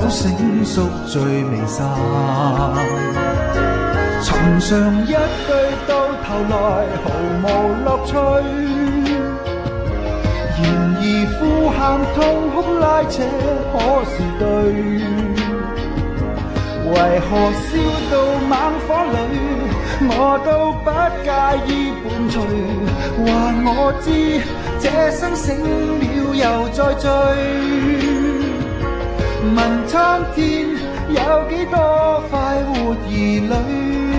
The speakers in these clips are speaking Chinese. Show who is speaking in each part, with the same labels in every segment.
Speaker 1: 酒醒，宿醉未散。寻常一对到头來毫無樂趣。然而呼喊痛哭拉扯可是對？為何笑到猛火裏，我都不介意伴隨？話我知這生醒了又再醉。问苍天有几多快活儿女？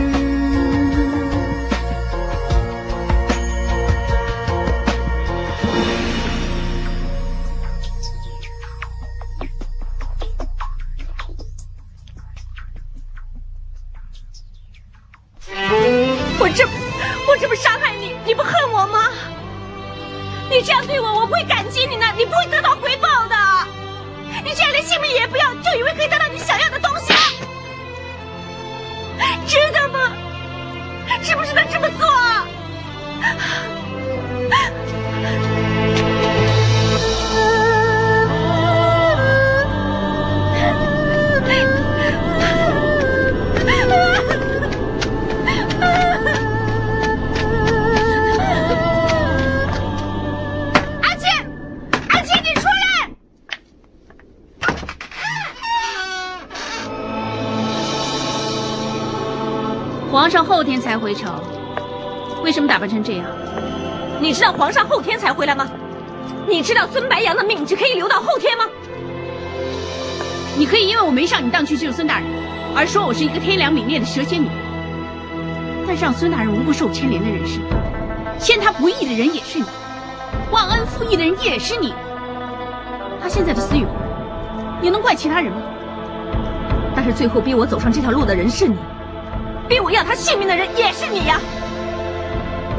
Speaker 2: 知道孙白杨的命只可以留到后天吗？
Speaker 3: 你可以因为我没上你当去救孙大人，而说我是一个天良泯灭的蛇蝎女人。但是让孙大人无不受牵连的人是你，陷他不义的人也是你，忘恩负义的人也是你。他现在的死与活，你能怪其他人吗？
Speaker 2: 但是最后逼我走上这条路的人是你，逼我要他性命的人也是你呀、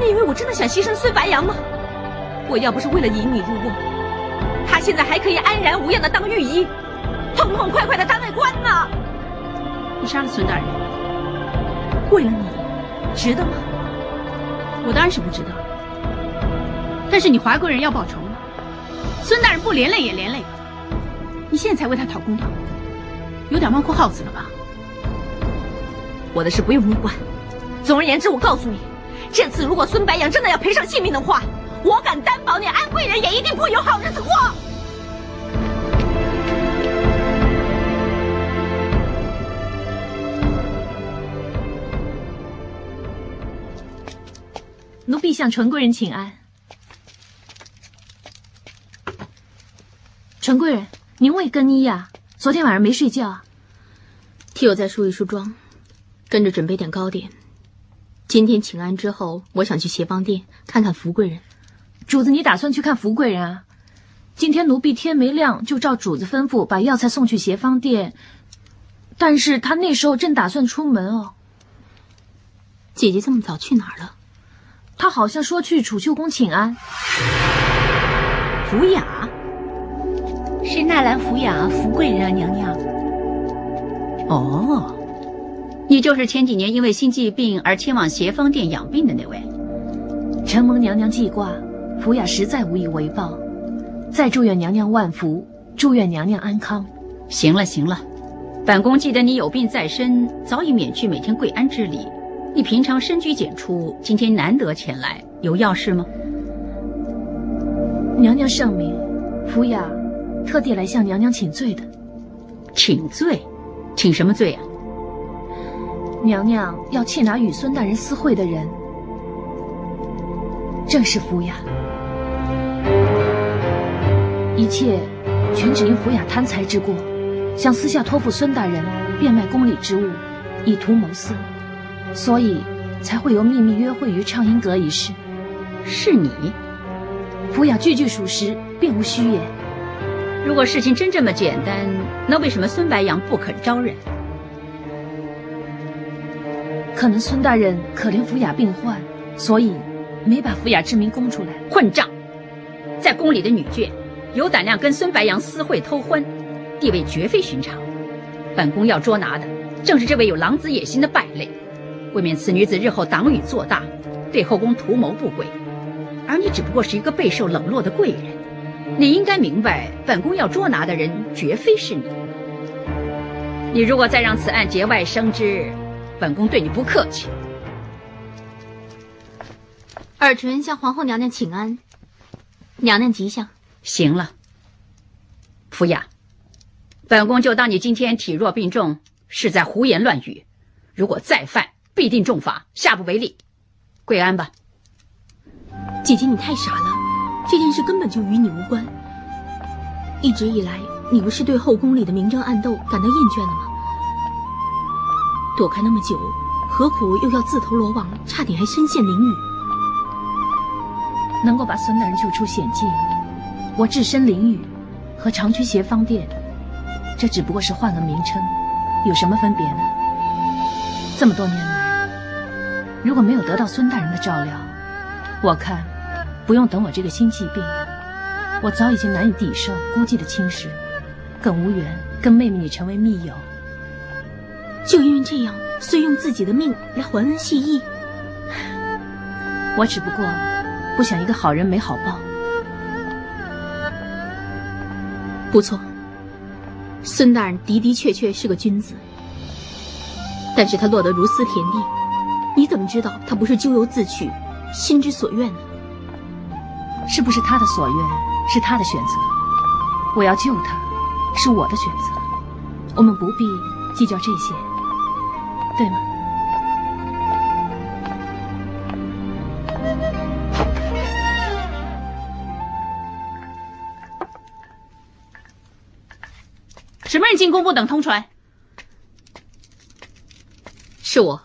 Speaker 2: 你以为我真的想牺牲孙白杨吗？我要不是为了引你入瓮，他现在还可以安然无恙的当御医，痛痛快快的当个官呢。
Speaker 3: 你杀了孙大人，
Speaker 2: 为了你，值得吗？
Speaker 3: 我当然是不值得。但是你华贵人要报仇吗？孙大人不连累也连累了，你现在才为他讨公道，有点猫哭耗子了吧？
Speaker 2: 我的事不用你管。总而言之，我告诉你，这次如果孙白杨真的要赔上性命的话，我敢担保你安贵人也一定不会有好日子过。
Speaker 4: 奴婢向纯贵人请安。纯贵人，您未更衣呀、昨天晚上没睡觉啊？
Speaker 5: 替我再梳一梳妆，跟着准备点糕点。今天请安之后，我想去协芳店看看福贵人。
Speaker 4: 主子，你打算去看福贵人啊？今天奴婢天没亮就照主子吩咐把药材送去协芳店，但是他那时候正打算出门哦。
Speaker 5: 姐姐这么早去哪儿了？
Speaker 4: 他好像说去储秀宫请安。
Speaker 2: 福雅，
Speaker 6: 是纳兰福雅，福贵人啊，娘娘。
Speaker 3: 哦，
Speaker 5: 你就是前几年因为心悸病而迁往协芳店养病的那位。
Speaker 4: 承蒙娘娘记挂，福雅实在无以为报，再祝愿娘娘万福，祝愿娘娘安康。
Speaker 5: 行了行了，本宫记得你有病在身，早已免去每天跪安之礼。你平常深居简出，今天难得前来，有要事吗？
Speaker 4: 娘娘圣明，福雅特地来向娘娘请罪的。
Speaker 5: 请罪，请什么罪啊？
Speaker 4: 娘娘要缉拿与孙大人私会的人，正是福雅。一切全只因福雅贪财之过，想私下托付孙大人变卖宫里之物，以图谋私，所以才会有秘密约会于畅音阁一事。
Speaker 5: 是你，
Speaker 4: 福雅句句属实，并无虚言。
Speaker 5: 如果事情真这么简单，那为什么孙白杨不肯招认？
Speaker 4: 可能孙大人可怜福雅病患，所以没把福雅之名供出来。
Speaker 5: 混账！在宫里的女眷，有胆量跟孙白杨私会偷欢，地位绝非寻常。本宫要捉拿的，正是这位有狼子野心的败类。为免此女子日后党羽做大，对后宫图谋不轨，而你只不过是一个备受冷落的贵人，你应该明白，本宫要捉拿的人绝非是你。你如果再让此案节外生枝，本宫对你不客气。
Speaker 6: 尔淳向皇后娘娘请安，娘娘吉祥。
Speaker 5: 行了，福雅，本宫就当你今天体弱病重，是在胡言乱语。如果再犯，必定重罚，下不为例。跪安吧。
Speaker 6: 姐姐，你太傻了，这件事根本就与你无关。一直以来，你不是对后宫里的明争暗斗感到厌倦了吗？躲开那么久，何苦又要自投罗网，差点还身陷囹圄？
Speaker 4: 能够把孙大人救出险境，我置身囹圄，和长驱协方殿，这只不过是换个名称，有什么分别呢？这么多年来，如果没有得到孙大人的照料，我看不用等我这个心疾病，我早已经难以抵受孤寂的侵蚀，更无缘跟妹妹你成为密友。
Speaker 6: 就因为这样，遂用自己的命来还恩谢义。
Speaker 4: 我只不过不想一个好人没好报。
Speaker 6: 不错，孙大人的的确确是个君子，但是他落得如斯田地，你怎么知道他不是咎由自取，心之所愿呢？
Speaker 4: 是不是他的所愿，是他的选择？我要救他，是我的选择。我们不必计较这些。对吗？
Speaker 3: 进宫不等通传？
Speaker 6: 是我。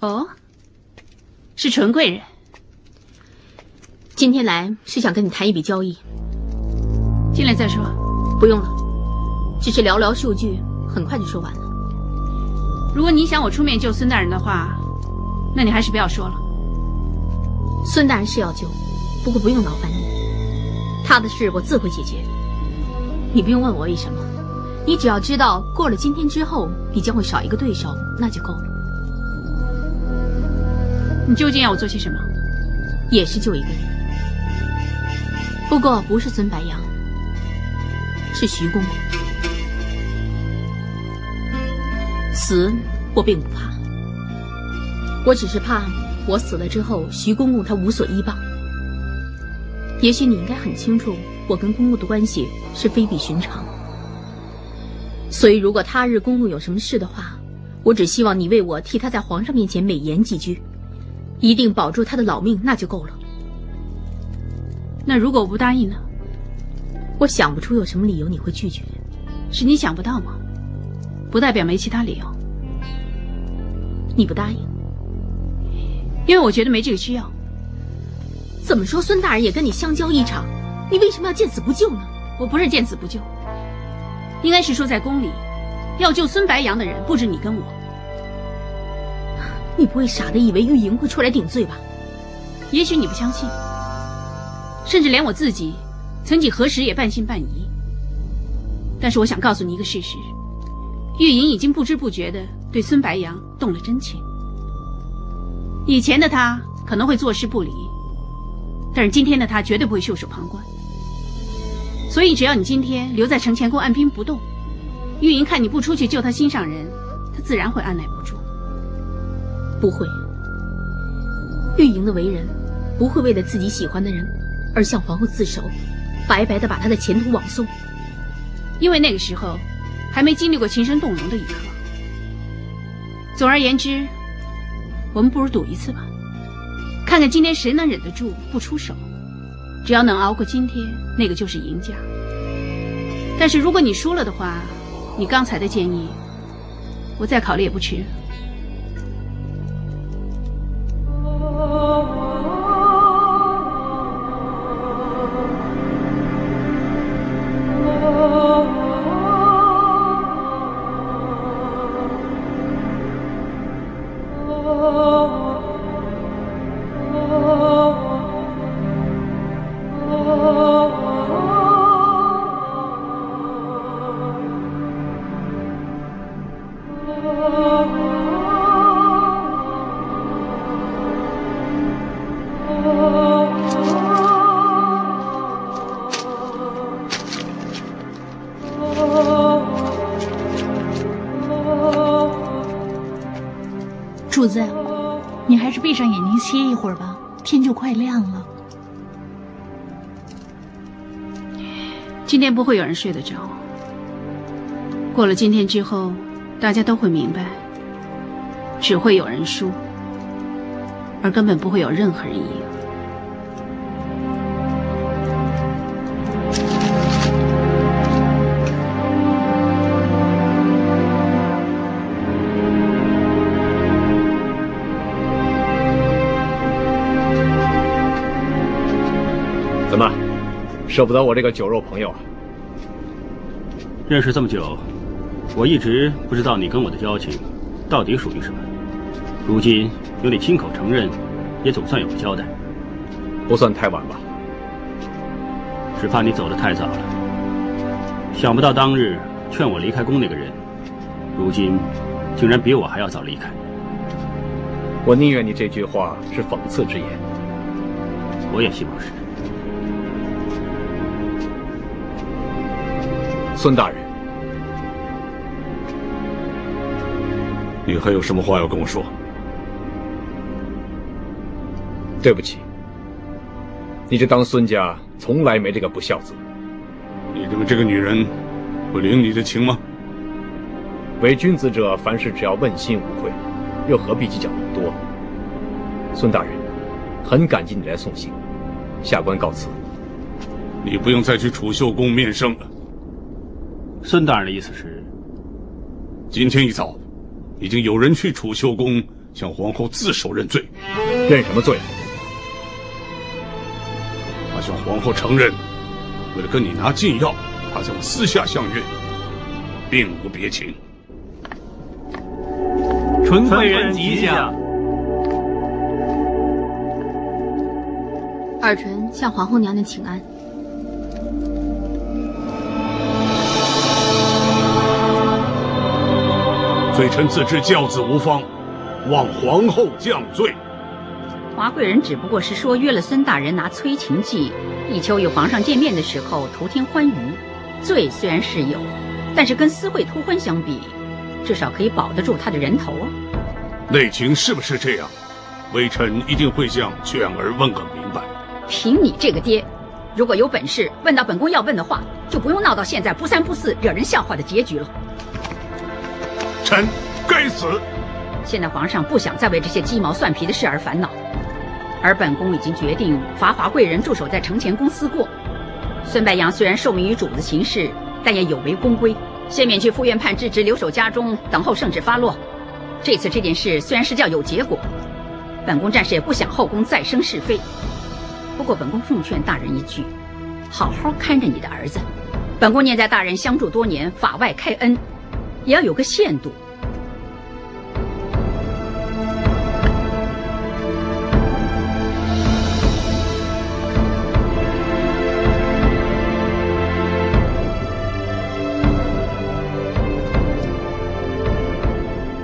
Speaker 3: 哦，是纯贵人。
Speaker 6: 今天来是想跟你谈一笔交易。
Speaker 3: 进来再说。
Speaker 6: 不用了，只是寥寥数句，很快就说完了。
Speaker 3: 如果你想我出面救孙大人的话，那你还是不要说了。
Speaker 6: 孙大人是要救，不过不用劳烦你，他的事我自会解决。你不用问我为什么，你只要知道过了今天之后，你将会少一个对手，那就够了。
Speaker 3: 你究竟要我做些什么？
Speaker 6: 也是救一个人，不过不是孙白杨，是徐公公。死我并不怕，我只是怕我死了之后，徐公公他无所依傍。也许你应该很清楚，我跟公公的关系是非比寻常。所以，如果他日公公有什么事的话，我只希望你为我替他在皇上面前美言几句，一定保住他的老命，那就够了。
Speaker 3: 那如果我不答应呢？
Speaker 6: 我想不出有什么理由你会拒绝。
Speaker 3: 是你想不到吗？不代表没其他理由。
Speaker 6: 你不答应，
Speaker 3: 因为我觉得没这个需要。
Speaker 6: 怎么说，孙大人也跟你相交一场，你为什么要见死不救呢？
Speaker 3: 我不是见死不救，应该是说在宫里，要救孙白杨的人不止你跟我。
Speaker 6: 你不会傻的以为玉莹会出来顶罪吧？
Speaker 3: 也许你不相信，甚至连我自己，曾几何时也半信半疑。但是我想告诉你一个事实。玉莹已经不知不觉的对孙白杨动了真情。以前的他可能会坐视不理，但是今天的他绝对不会袖手旁观。所以只要你今天留在承乾宫按兵不动，玉莹看你不出去救她心上人，她自然会按耐不住。
Speaker 6: 不会，玉莹的为人不会为了自己喜欢的人而向皇后自首，白白的把她的前途枉送。
Speaker 3: 因为那个时候。还没经历过情深动容的一刻。总而言之，我们不如赌一次吧，看看今天谁能忍得住不出手。只要能熬过今天，那个就是赢家。但是如果你输了的话，你刚才的建议，我再考虑也不迟。
Speaker 7: 主子，你还是闭上眼睛歇一会儿吧，天就快亮了。
Speaker 3: 今天不会有人睡得着。过了今天之后，大家都会明白，只会有人输，而根本不会有任何人赢。
Speaker 8: 舍不得我这个酒肉朋友啊？
Speaker 9: 认识这么久，我一直不知道你跟我的交情到底属于什么。如今有你亲口承认，也总算有个交代。
Speaker 8: 不算太晚吧？
Speaker 9: 只怕你走得太早了。想不到当日劝我离开宫那个人，如今竟然比我还要早离开。
Speaker 8: 我宁愿你这句话是讽刺之言。
Speaker 9: 我也希望是。
Speaker 8: 孙大人，
Speaker 10: 你还有什么话要跟我说？
Speaker 8: 对不起，你这当孙家从来没这个不孝子。
Speaker 10: 你认为这个女人不领你的情吗？
Speaker 8: 为君子者，凡事只要问心无愧，又何必计较那么多？孙大人，很感激你来送行，下官告辞。
Speaker 10: 你不用再去储秀宫面圣了。
Speaker 9: 孙大人的意思是，
Speaker 10: 今天一早，已经有人去储秀宫向皇后自首认罪。
Speaker 8: 认什么罪？
Speaker 10: 他向皇后承认，为了跟你拿禁药，他向我私下相约，并无别情。
Speaker 11: 纯贵人吉祥。
Speaker 6: 尔臣向皇后娘娘请安。
Speaker 10: 罪臣自知教子无方，望皇后降罪。
Speaker 5: 华贵人只不过是说约了孙大人拿催情剂，以求与皇上见面的时候图添欢愉。罪虽然是有，但是跟私会偷欢相比，至少可以保得住他的人头啊。
Speaker 10: 内情是不是这样？微臣一定会向卷儿问个明白。
Speaker 5: 凭你这个爹，如果有本事问到本宫要问的话，就不用闹到现在不三不四、惹人笑话的结局了。
Speaker 10: 臣该死！
Speaker 5: 现在皇上不想再为这些鸡毛蒜皮的事而烦恼，而本宫已经决定罚华贵人驻守在承乾宫思过。孙白杨虽然受命于主子行事，但也有违宫规，先免去副院判之职，留守家中等候圣旨发落。这次这件事虽然是叫有结果，本宫暂时也不想后宫再生是非。不过本宫奉劝大人一句，好好看着你的儿子。本宫念在大人相助多年，法外开恩。也要有个限度。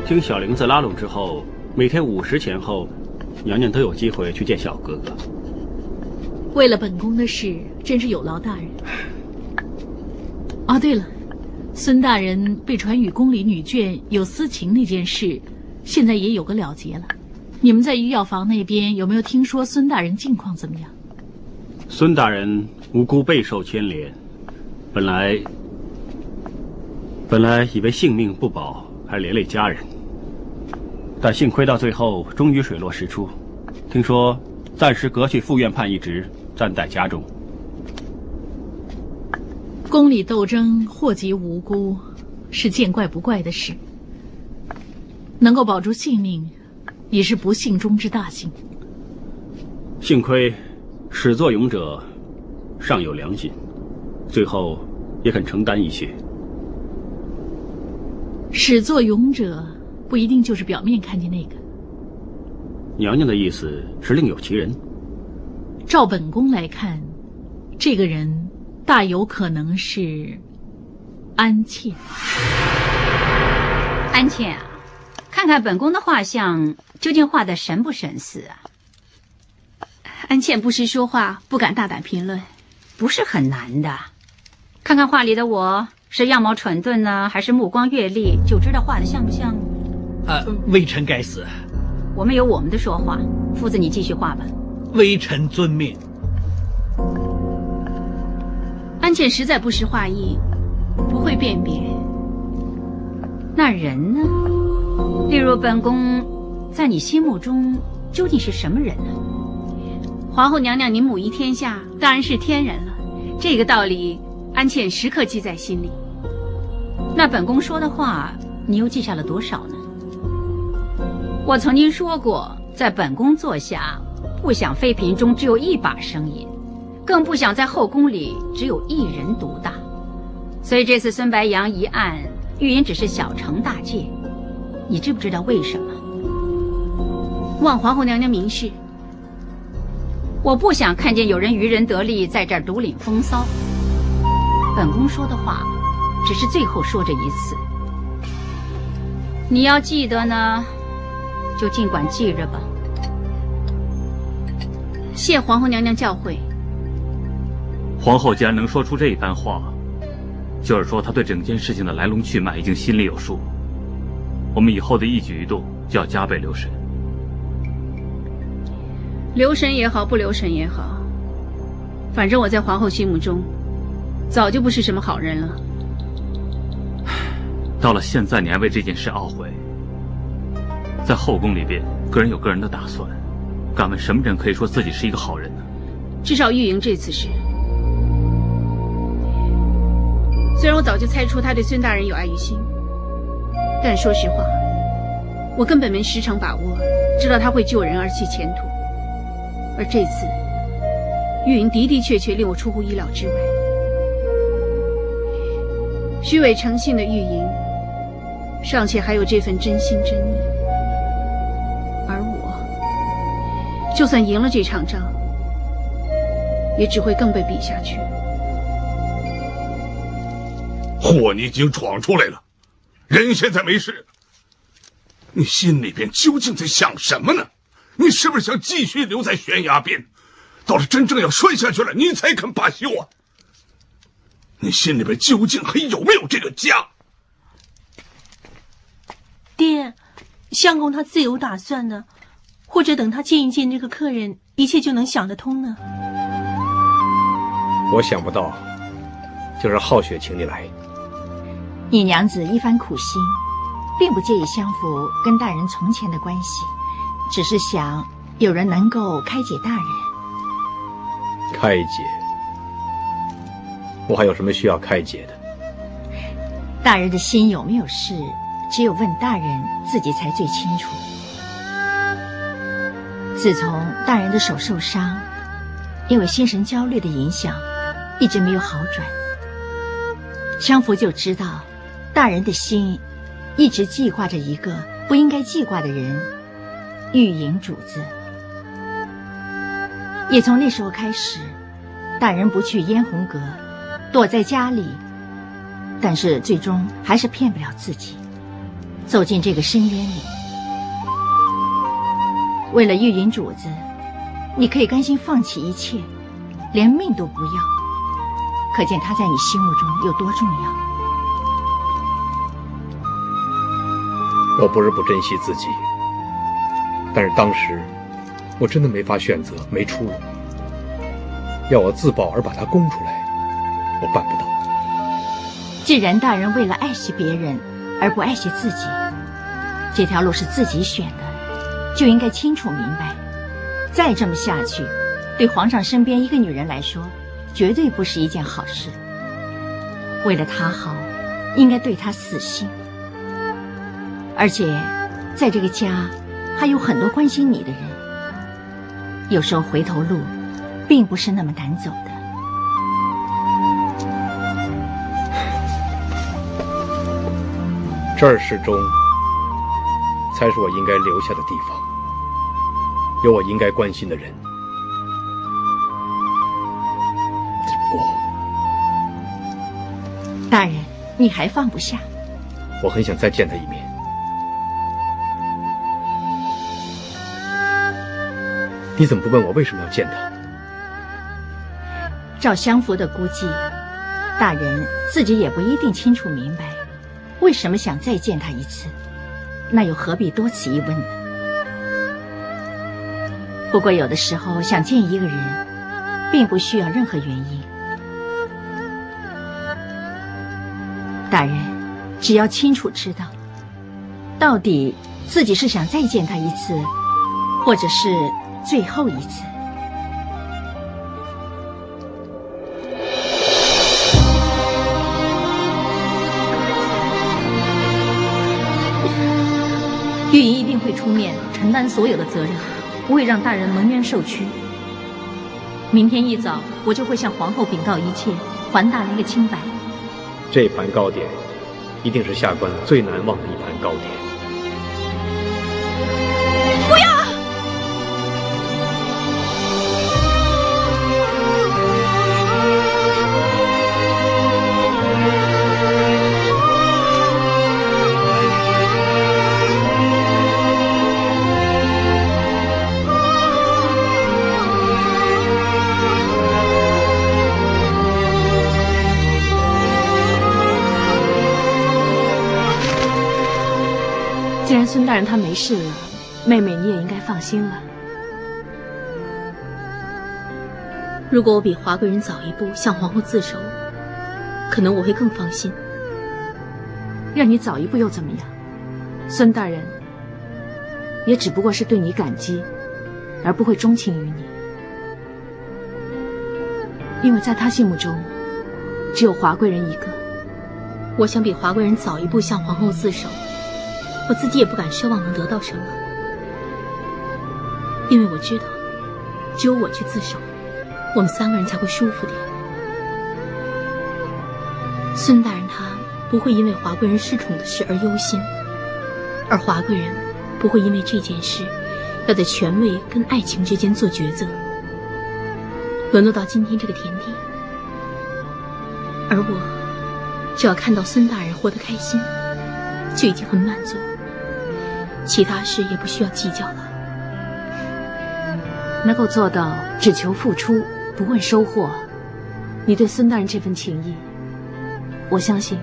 Speaker 9: 经小玲子拉拢之后，每天午时前后，娘娘都有机会去见小哥哥。
Speaker 7: 为了本宫的事，真是有劳大人。啊，对了。孙大人被传与宫里女眷有私情那件事，现在也有个了结了。你们在御药房那边有没有听说孙大人近况怎么样？
Speaker 9: 孙大人无辜备受牵连，本来本来以为性命不保，还连累家人，但幸亏到最后终于水落石出。听说暂时革去副院判一职，暂待家中。
Speaker 7: 宫里斗争祸及无辜，是见怪不怪的事。能够保住性命，已是不幸中之大幸。
Speaker 9: 幸亏始作俑者尚有良心，最后也肯承担一些。
Speaker 7: 始作俑者不一定就是表面看见那个。
Speaker 9: 娘娘的意思是另有其人。
Speaker 7: 照本宫来看，这个人大有可能是安茜。
Speaker 5: 安茜啊，看看本宫的画像，究竟画的神不神似啊？
Speaker 3: 安茜不识说话，不敢大胆评论。
Speaker 5: 不是很难的，看看画里的我是样貌蠢钝呢，还是目光阅历，就知道画的像不像。
Speaker 11: 啊，微臣该死。
Speaker 5: 我们有我们的说话，夫子你继续画吧。
Speaker 11: 微臣遵命。
Speaker 3: 安茜实在不识画意，不会辨别。
Speaker 5: 那人呢？例如本宫，在你心目中究竟是什么人呢？
Speaker 3: 皇后娘娘，您母仪天下，当然是天人了。这个道理，安茜时刻记在心里。
Speaker 5: 那本宫说的话，你又记下了多少呢？我曾经说过，在本宫座下，不想妃嫔中只有一把声音，更不想在后宫里只有一人独大。所以这次孙白杨一案，玉莹只是小惩大戒。你知不知道为什么？
Speaker 3: 望皇后娘娘明示。
Speaker 5: 我不想看见有人渔人得利，在这儿独领风骚。本宫说的话，只是最后说这一次。你要记得呢。就尽管记着吧。
Speaker 3: 谢皇后娘娘教诲。
Speaker 11: 皇后既然能说出这一番话，就是说她对整件事情的来龙去脉已经心里有数。我们以后的一举一动就要加倍留神。
Speaker 3: 留神也好，不留神也好，反正我在皇后心目中，早就不是什么好人了。
Speaker 11: 到了现在，你还为这件事懊悔？在后宫里边，个人有个人的打算。敢问什么人可以说自己是一个好人呢？
Speaker 3: 至少玉莹这次是。虽然我早就猜出他对孙大人有爱于心，但说实话，我根本没十成把握知道他会救人而弃前途。而这次，玉莹的的确确令我出乎意料之外。虚伪诚信的玉莹，尚且还有这份真心真意。就算赢了这场仗，也只会更被比下去。
Speaker 10: 祸你已经闯出来了，人现在没事，你心里边究竟在想什么呢？你是不是想继续留在悬崖边，到了真正要摔下去了，你才肯罢休啊？你心里边究竟还有没有这个家？
Speaker 12: 爹，相公他自有打算呢。或者等他见一见这个客人，一切就能想得通呢。
Speaker 8: 我想不到，就是浩雪请你来。
Speaker 13: 你娘子一番苦心，并不介意相府跟大人从前的关系，只是想有人能够开解大人。
Speaker 8: 开解？我还有什么需要开解的？
Speaker 13: 大人的心有没有事，只有问大人自己才最清楚。自从大人的手受伤，因为心神焦虑的影响，一直没有好转。相福就知道，大人的心一直记挂着一个不应该记挂的人——玉莹主子。也从那时候开始，大人不去嫣红阁，躲在家里，但是最终还是骗不了自己，走进这个深渊里。为了玉云主子，你可以甘心放弃一切，连命都不要。可见他在你心目中有多重要。
Speaker 8: 我不是不珍惜自己，但是当时我真的没法选择，没出路。要我自保而把他供出来，我办不到。
Speaker 13: 既然大人为了爱惜别人而不爱惜自己，这条路是自己选的。就应该清楚明白，再这么下去，对皇上身边一个女人来说，绝对不是一件好事。为了她好，应该对她死心。而且，在这个家，还有很多关心你的人。有时候回头路，并不是那么难走的。
Speaker 8: 这儿始终才是我应该留下的地方，有我应该关心的人。
Speaker 13: 我，大人，你还放不下？
Speaker 8: 我很想再见他一面。你怎么不问我为什么要见他？
Speaker 13: 照相府的估计，大人自己也不一定清楚明白，为什么想再见他一次，那又何必多此一问呢？不过有的时候想见一个人，并不需要任何原因。大人，只要清楚知道，到底自己是想再见他一次，或者是最后一次。
Speaker 6: 玉莹一定会出面承担所有的责任，不会让大人蒙冤受屈。明天一早，我就会向皇后禀告一切，还大人一个清白。
Speaker 8: 这盘糕点，一定是下官最难忘的一盘糕点。
Speaker 6: 既然他没事了，妹妹你也应该放心了。如果我比华贵人早一步向皇后自首，可能我会更放心。让你早一步又怎么样？孙大人也只不过是对你感激，而不会钟情于你，因为在他心目中，只有华贵人一个。我想比华贵人早一步向皇后自首。我自己也不敢奢望能得到什么，因为我知道，只有我去自首，我们三个人才会舒服点。孙大人他不会因为华贵人失宠的事而忧心，而华贵人不会因为这件事要在权位跟爱情之间做抉择。沦落到今天这个田地，而我只要看到孙大人活得开心，就已经很满足。其他事也不需要计较了。能够做到只求付出，不问收获，你对孙大人这份情谊，我相信，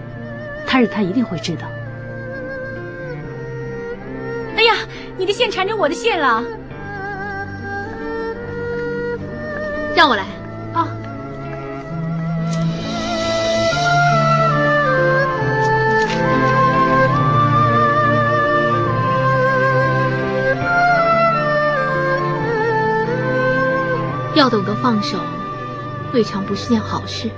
Speaker 6: 他日他一定会知道。
Speaker 3: 哎呀，你的线缠着我的线了，
Speaker 6: 让我来要懂得放手，未尝不是件好事。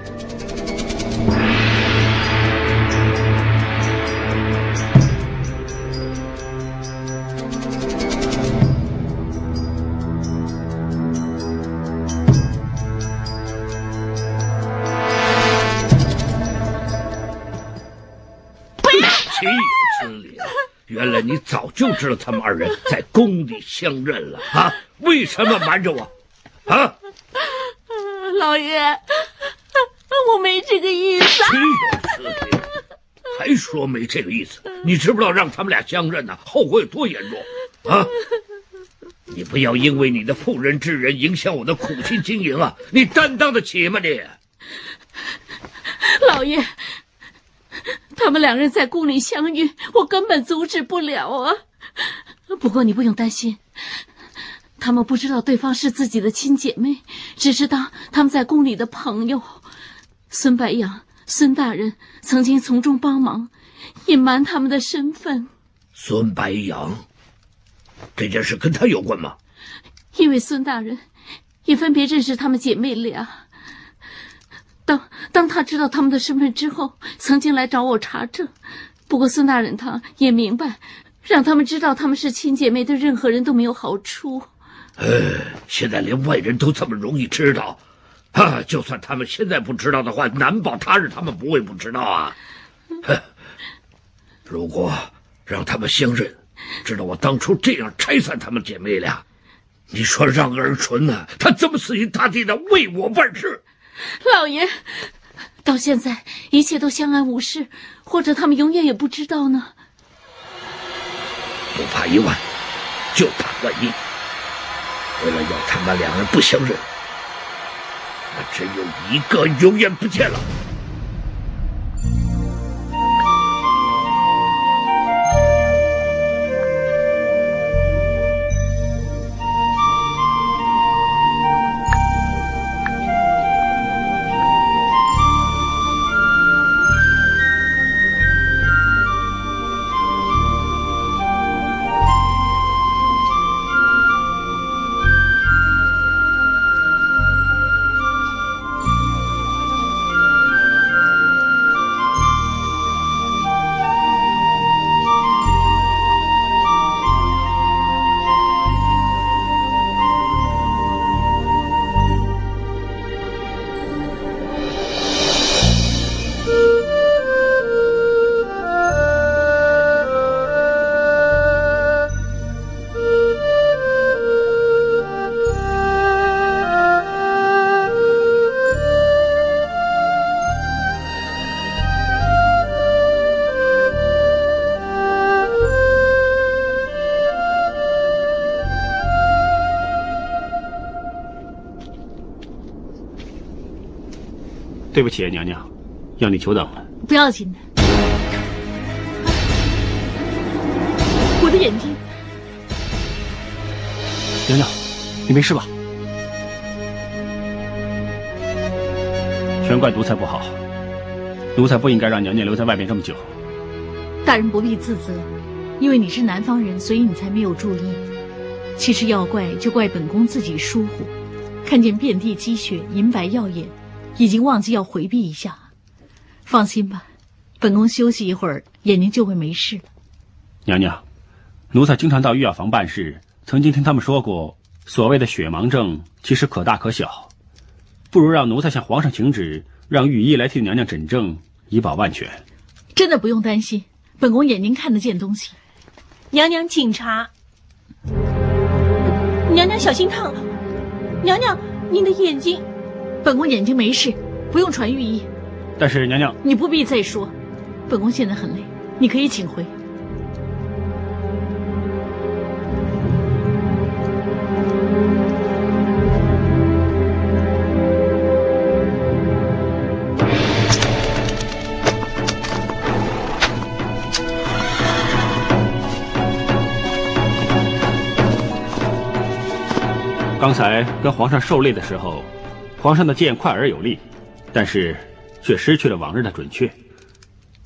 Speaker 14: 原来你早就知道他们二人在宫里相认了啊？为什么瞒着我？啊！
Speaker 15: 老爷，我没这个意思。
Speaker 14: 还说没这个意思？你知不知道让他们俩相认呢，后果有多严重？啊！你不要因为你的妇人之仁影响我的苦心经营啊！你担当得起吗你？
Speaker 15: 老爷，他们两人在宫里相遇，我根本阻止不了啊。
Speaker 6: 不过你不用担心。他们不知道对方是自己的亲姐妹，只知道他们在宫里的朋友。孙白杨、孙大人曾经从中帮忙，隐瞒他们的身份。
Speaker 14: 孙白杨，这件事跟他有关吗？
Speaker 6: 因为孙大人
Speaker 7: 也分别认识她们姐妹俩。当当他知道他们的身份之后，曾经来找我查证。不过孙大人他也明白，让他们知道他们是亲姐妹，对任何人都没有好处。
Speaker 14: 呃，现在连外人都这么容易知道，啊，就算他们现在不知道的话，难保他日他们不会不知道啊。哼，如果让他们相认，知道我当初这样拆散他们姐妹俩，你说让儿纯呢，他怎么死心塌地的为我办事？
Speaker 7: 老爷，到现在一切都相安无事，或者他们永远也不知道呢。
Speaker 14: 不怕一万，就怕万一。为了要他们两人不相认，我只有一个永远不见了。
Speaker 9: 对不起，娘娘，让你久等了。
Speaker 7: 不要紧的，我的眼睛。
Speaker 9: 娘娘，你没事吧？全怪奴才不好，奴才不应该让娘娘留在外面这么久。
Speaker 7: 大人不必自责，因为你是南方人，所以你才没有注意。其实要怪就怪本宫自己疏忽，看见遍地积雪，银白耀眼。已经忘记要回避一下，放心吧，本宫休息一会儿，眼睛就会没事了。
Speaker 9: 娘娘，奴才经常到御药房办事，曾经听他们说过，所谓的血盲症其实可大可小，不如让奴才向皇上请旨，让御医来替娘娘诊症，以保万全。
Speaker 7: 真的不用担心，本宫眼睛看得见东西。
Speaker 12: 娘娘，请茶。娘娘，小心烫。娘娘，您的眼睛。
Speaker 7: 本宫眼睛没事，不用传御医。
Speaker 9: 但是娘娘，
Speaker 7: 你不必再说。本宫现在很累，你可以请回。
Speaker 9: 刚才跟皇上受累的时候。皇上的剑快而有力，但是却失去了往日的准确。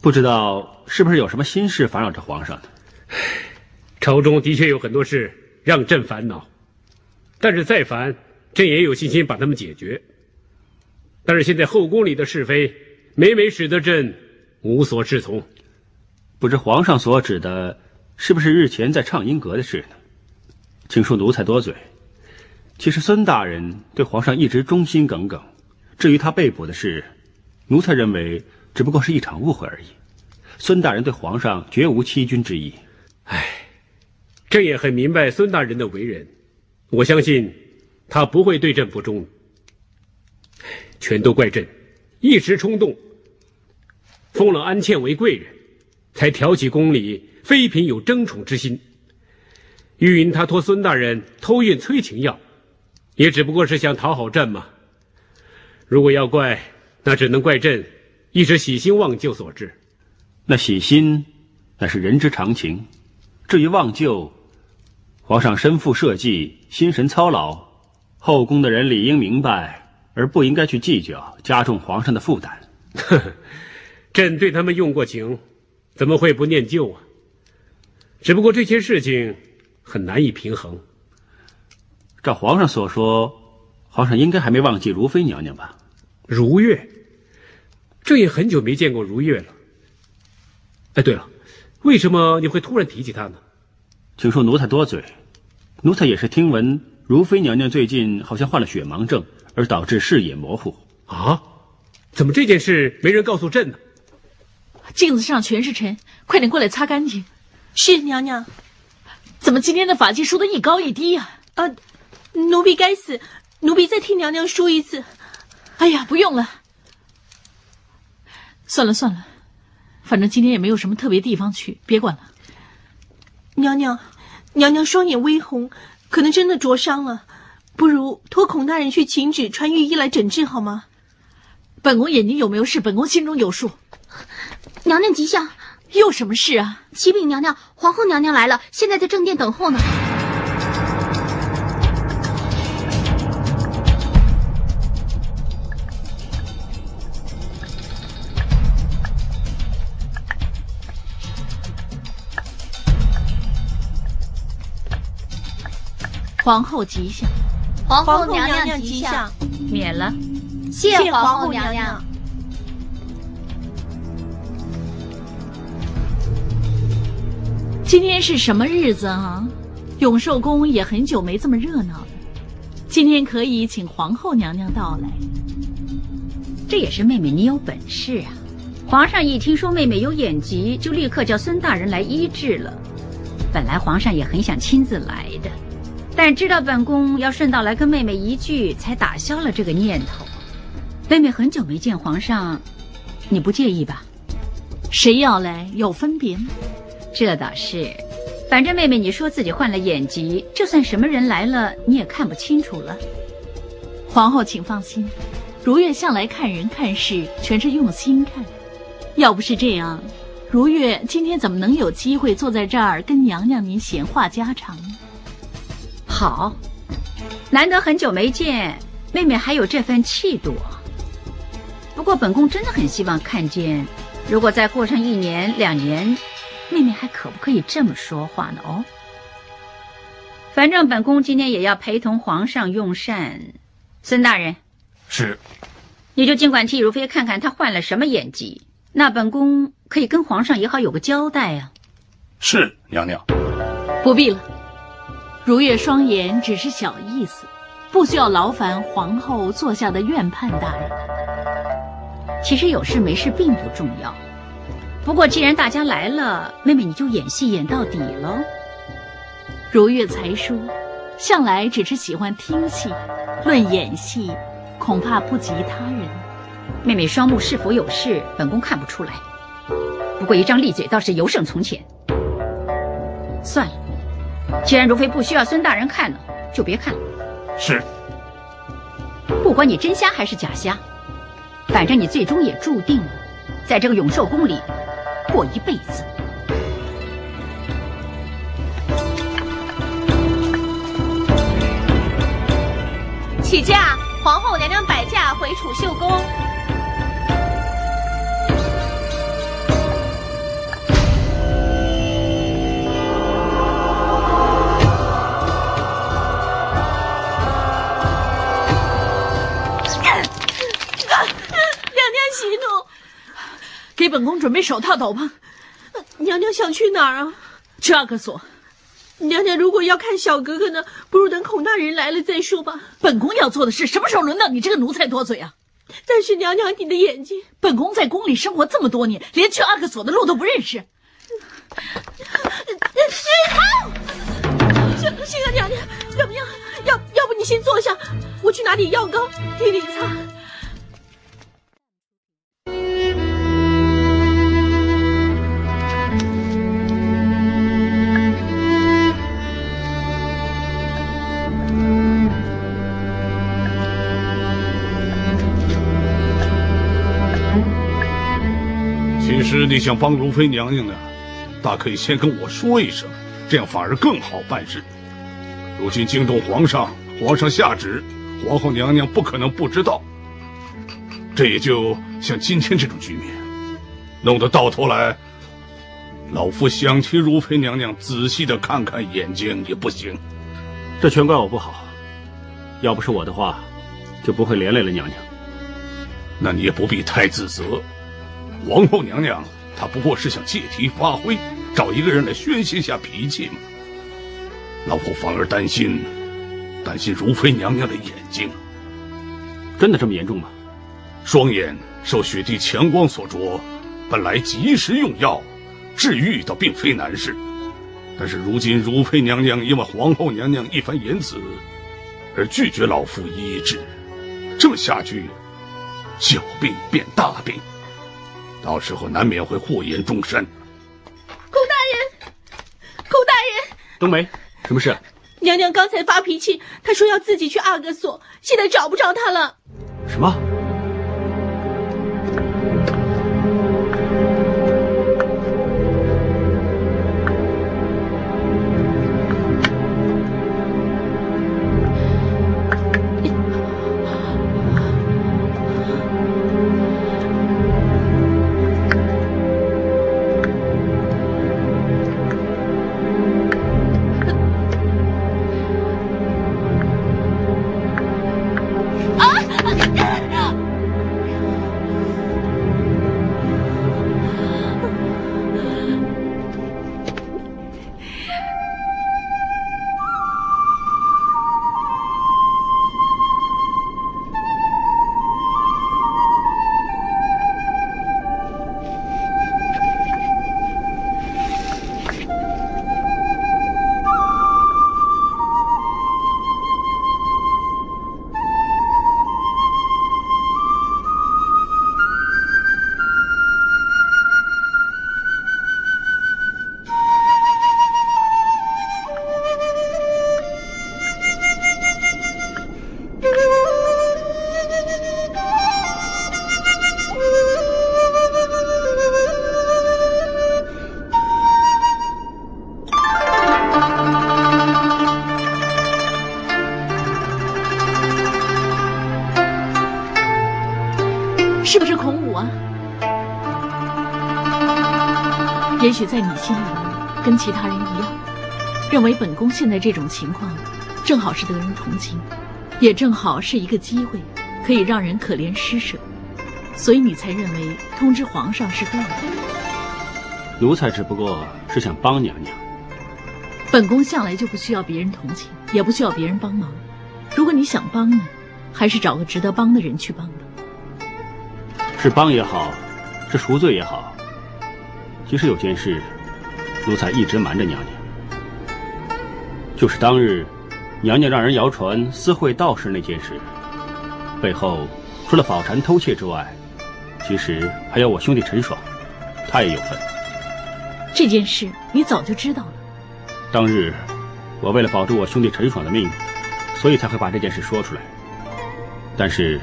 Speaker 9: 不知道是不是有什么心事烦扰着皇上呢？
Speaker 16: 朝中的确有很多事让朕烦恼，但是再烦，朕也有信心把他们解决。但是现在后宫里的是非，每每使得朕无所适从。
Speaker 9: 不知皇上所指的，是不是日前在畅音阁的事呢？请恕奴才多嘴。其实孙大人对皇上一直忠心耿耿，至于他被捕的事，奴才认为只不过是一场误会而已。孙大人对皇上绝无欺君之意。
Speaker 16: 唉，朕也很明白孙大人的为人，我相信他不会对朕不忠。全都怪朕一时冲动，封了安茜为贵人，才挑起宫里妃嫔有争宠之心。玉云他托孙大人偷运催情药。也只不过是想讨好朕嘛。如果要怪，那只能怪朕一时喜新忘旧所致。
Speaker 9: 那喜新，乃是人之常情。至于忘旧，皇上身负社稷，心神操劳，后宫的人理应明白，而不应该去计较，加重皇上的负担。
Speaker 16: 朕对他们用过情，怎么会不念旧啊？只不过这些事情很难以平衡。
Speaker 9: 照皇上所说，皇上应该还没忘记如妃娘娘吧？
Speaker 16: 如月，朕也很久没见过如月了。哎，对了，为什么你会突然提起她呢？
Speaker 9: 请恕奴才多嘴，奴才也是听闻如妃娘娘最近好像患了血盲症，而导致视野模糊。
Speaker 16: 啊？怎么这件事没人告诉朕呢？
Speaker 7: 镜子上全是尘，快点过来擦干净。
Speaker 12: 是娘娘。
Speaker 7: 怎么今天的发髻梳得一高一低呀？
Speaker 12: 啊，奴婢该死，奴婢再替娘娘梳一次。
Speaker 7: 哎呀，不用了，算了算了，反正今天也没有什么特别地方去，别管了。
Speaker 12: 娘娘，娘娘双眼微红，可能真的灼伤了，不如托孔大人去请旨传御医来诊治好吗？
Speaker 7: 本宫眼睛有没有事，本宫心中有数。
Speaker 6: 娘娘吉祥，
Speaker 7: 有什么事啊？
Speaker 6: 启禀娘娘，皇后娘娘来了，现在在正殿等候呢。
Speaker 7: 皇后吉祥，
Speaker 6: 皇后娘娘吉祥，
Speaker 5: 免了。
Speaker 6: 谢皇后娘娘。
Speaker 7: 今天是什么日子啊？永寿宫也很久没这么热闹了。今天可以请皇后娘娘到来，
Speaker 5: 这也是妹妹你有本事啊！皇上一听说妹妹有眼疾，就立刻叫孙大人来医治了。本来皇上也很想亲自来的。但知道本宫要顺道来跟妹妹一聚，才打消了这个念头。妹妹很久没见皇上，你不介意吧？
Speaker 7: 谁要来有分别吗？
Speaker 5: 这倒是，反正妹妹你说自己患了眼疾，就算什么人来了，你也看不清楚了。
Speaker 7: 皇后请放心，如月向来看人看事全是用心看。要不是这样，如月今天怎么能有机会坐在这儿跟娘娘您闲话家常呢？
Speaker 5: 好，难得很久没见，妹妹还有这份气度。不过本宫真的很希望看见，如果再过上一年两年，妹妹还可不可以这么说话呢？哦，反正本宫今天也要陪同皇上用膳。孙大人，
Speaker 10: 是，
Speaker 5: 你就尽管替如妃看看她换了什么眼疾，那本宫可以跟皇上也好有个交代啊。
Speaker 10: 是娘娘，
Speaker 7: 不必了。如月双眼只是小意思，不需要劳烦皇后坐下的院判大人。
Speaker 5: 其实有事没事并不重要，不过既然大家来了，妹妹你就演戏演到底喽。
Speaker 7: 如月才疏，向来只是喜欢听戏，论演戏，恐怕不及他人。
Speaker 5: 妹妹双目是否有事，本宫看不出来，不过一张利嘴倒是尤胜从前。算了。既然如妃不需要孙大人看了，就别看了。
Speaker 10: 是。
Speaker 5: 不管你真瞎还是假瞎，反正你最终也注定了，在这个永寿宫里过一辈子。
Speaker 12: 起驾，皇后娘娘摆驾回储秀宫。
Speaker 7: 给本宫准备手套斗篷。
Speaker 12: 娘娘想去哪儿啊？
Speaker 7: 去阿克索。
Speaker 12: 娘娘如果要看小格格呢，不如等孔大人来了再说吧。
Speaker 7: 本宫要做的事，什么时候轮到你这个奴才多嘴啊？
Speaker 12: 但是娘娘，你的眼睛……
Speaker 7: 本宫在宫里生活这么多年，连去阿克索的路都不认识。
Speaker 12: 这这个娘娘怎么样？要要不你先坐下，我去拿点药膏替你擦。
Speaker 10: 你想帮如妃娘娘呢，大可以先跟我说一声，这样反而更好办事。如今惊动皇上，皇上下旨，皇后娘娘不可能不知道。这也就像今天这种局面，弄得到头来，老夫想替如妃娘娘仔细的看看眼睛也不行。
Speaker 9: 这全怪我不好，要不是我的话，就不会连累了娘娘。
Speaker 10: 那你也不必太自责。皇后娘娘他不过是想借题发挥，找一个人来宣泄下脾气嘛。老夫反而担心，担心如妃娘娘的眼睛。
Speaker 9: 真的这么严重吗？
Speaker 10: 双眼受雪地强光所灼，本来及时用药治愈倒并非难事，但是如今如妃娘娘因为皇后娘娘一番言辞，而拒绝老夫医治，这么下去，小病变大病，到时候难免会祸延终身。
Speaker 12: 孔大人，孔大人，
Speaker 9: 冬梅，什么事？
Speaker 12: 娘娘刚才发脾气，她说要自己去阿哥所，现在找不着她了。
Speaker 9: 什么？
Speaker 7: 你心里，跟其他人一样，认为本宫现在这种情况，正好是得人同情，也正好是一个机会，可以让人可怜施舍，所以你才认为通知皇上是对的。
Speaker 9: 奴才只不过是想帮娘娘。
Speaker 7: 本宫向来就不需要别人同情，也不需要别人帮忙。如果你想帮呢，还是找个值得帮的人去帮吧。
Speaker 9: 是帮也好，是赎罪也好，其实有件事，奴才一直瞒着娘娘，就是当日娘娘让人谣传私会道士那件事，背后除了宝蟾偷窃之外，其实还有我兄弟陈爽，他也有份。
Speaker 7: 这件事你早就知道了。
Speaker 9: 当日我为了保住我兄弟陈爽的命，所以才会把这件事说出来，但是。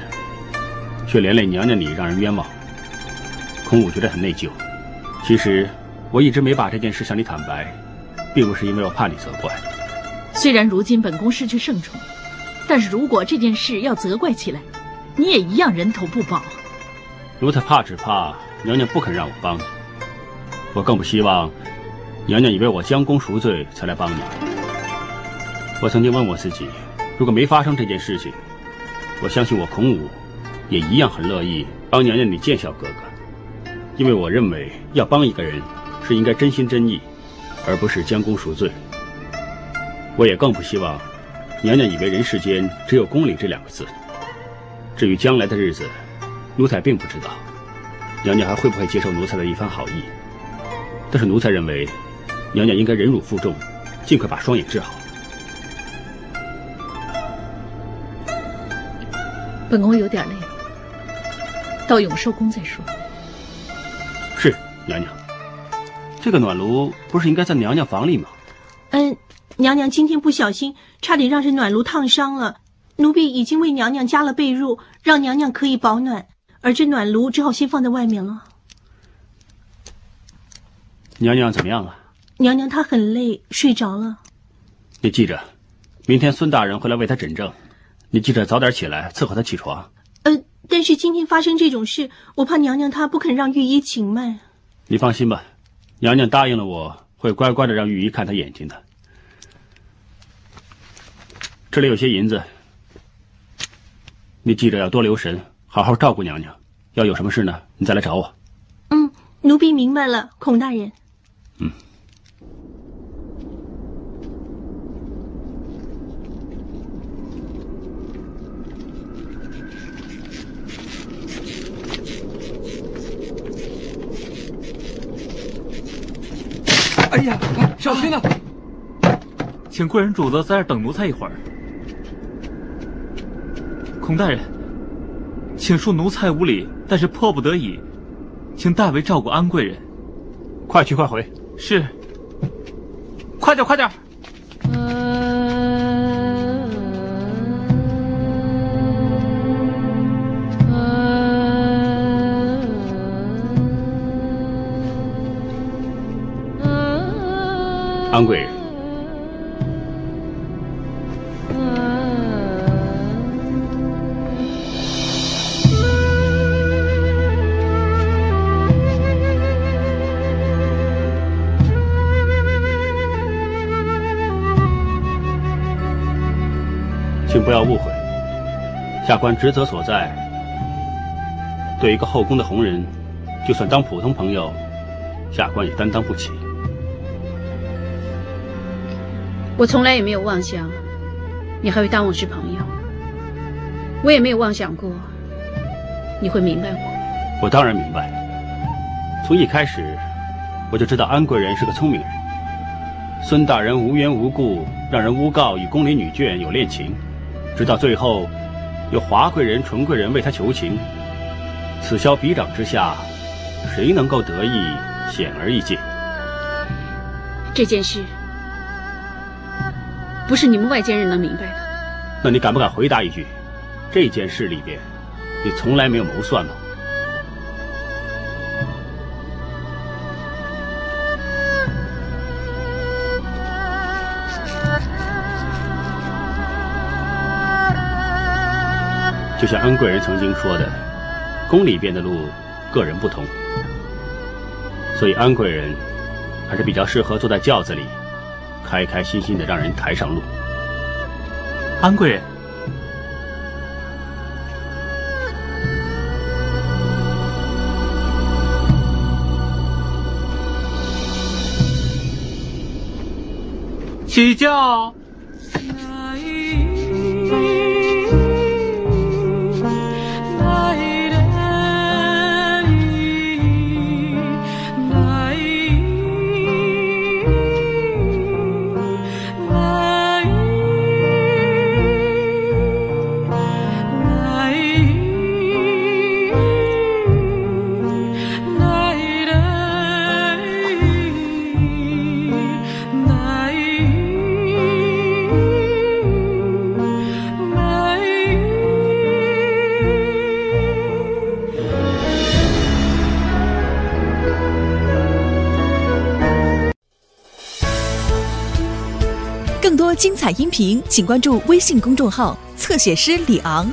Speaker 9: 却连累娘娘你，让人冤枉。孔武觉得很内疚。其实我一直没把这件事向你坦白，并不是因为我怕你责怪。
Speaker 7: 虽然如今本宫失去圣宠，但是如果这件事要责怪起来，你也一样人头不保。
Speaker 9: 奴才怕只怕娘娘不肯让我帮你。我更不希望娘娘以为我将功赎罪才来帮你。我曾经问我自己，如果没发生这件事情，我相信我孔武。也一样很乐意帮娘娘你见笑哥哥，因为我认为要帮一个人是应该真心真意，而不是将功赎罪。我也更不希望娘娘以为人世间只有公理这两个字。至于将来的日子，奴才并不知道，娘娘还会不会接受奴才的一番好意。但是奴才认为，娘娘应该忍辱负重，尽快把双眼治好。
Speaker 7: 本宫有点累。到永寿宫再说。
Speaker 9: 是娘娘，这个暖炉不是应该在娘娘房里吗？
Speaker 12: 嗯，娘娘今天不小心，差点让这暖炉烫伤了。奴婢已经为娘娘加了被褥，让娘娘可以保暖，而这暖炉只好先放在外面了。
Speaker 9: 娘娘怎么样啊？
Speaker 12: 娘娘她很累，睡着了。
Speaker 9: 你记着，明天孙大人会来为她诊症，你记着早点起来伺候她起床。
Speaker 12: 呃。但是今天发生这种事，我怕娘娘她不肯让御医请脉。
Speaker 9: 你放心吧，娘娘答应了，我会乖乖的让御医看她眼睛的。这里有些银子，你记着要多留神，好好照顾娘娘。要有什么事呢，你再来找我。
Speaker 12: 嗯，奴婢明白了，孔大人。
Speaker 9: 嗯。
Speaker 17: 哎呀，小心呐！
Speaker 11: 请贵人主子在这等奴才一会儿。孔大人，请恕奴才无礼，但是迫不得已，请代为照顾安贵人。
Speaker 9: 快去快回。
Speaker 11: 是。快点，快点。
Speaker 9: 安贵人，请不要误会，下官职责所在，对一个后宫的红人，就算当普通朋友，下官也担当不起。
Speaker 3: 我从来也没有妄想，你还会当我是朋友。我也没有妄想过，你会明白我。
Speaker 9: 我当然明白。从一开始，我就知道安贵人是个聪明人。孙大人无缘无故让人诬告与宫里女眷有恋情，直到最后，有华贵人、纯贵人为他求情，此消彼长之下，谁能够得意，显而易见。
Speaker 3: 这件事。不是你们外间人能明白的。
Speaker 9: 那你敢不敢回答一句？这件事里边，你从来没有谋算吗？就像安贵人曾经说的，宫里边的路，个人不同，所以安贵人还是比较适合坐在轿子里。开开心心的让人抬上路，
Speaker 11: 安贵人，起轿。
Speaker 18: 音频，请关注微信公众号“侧写师李昂”。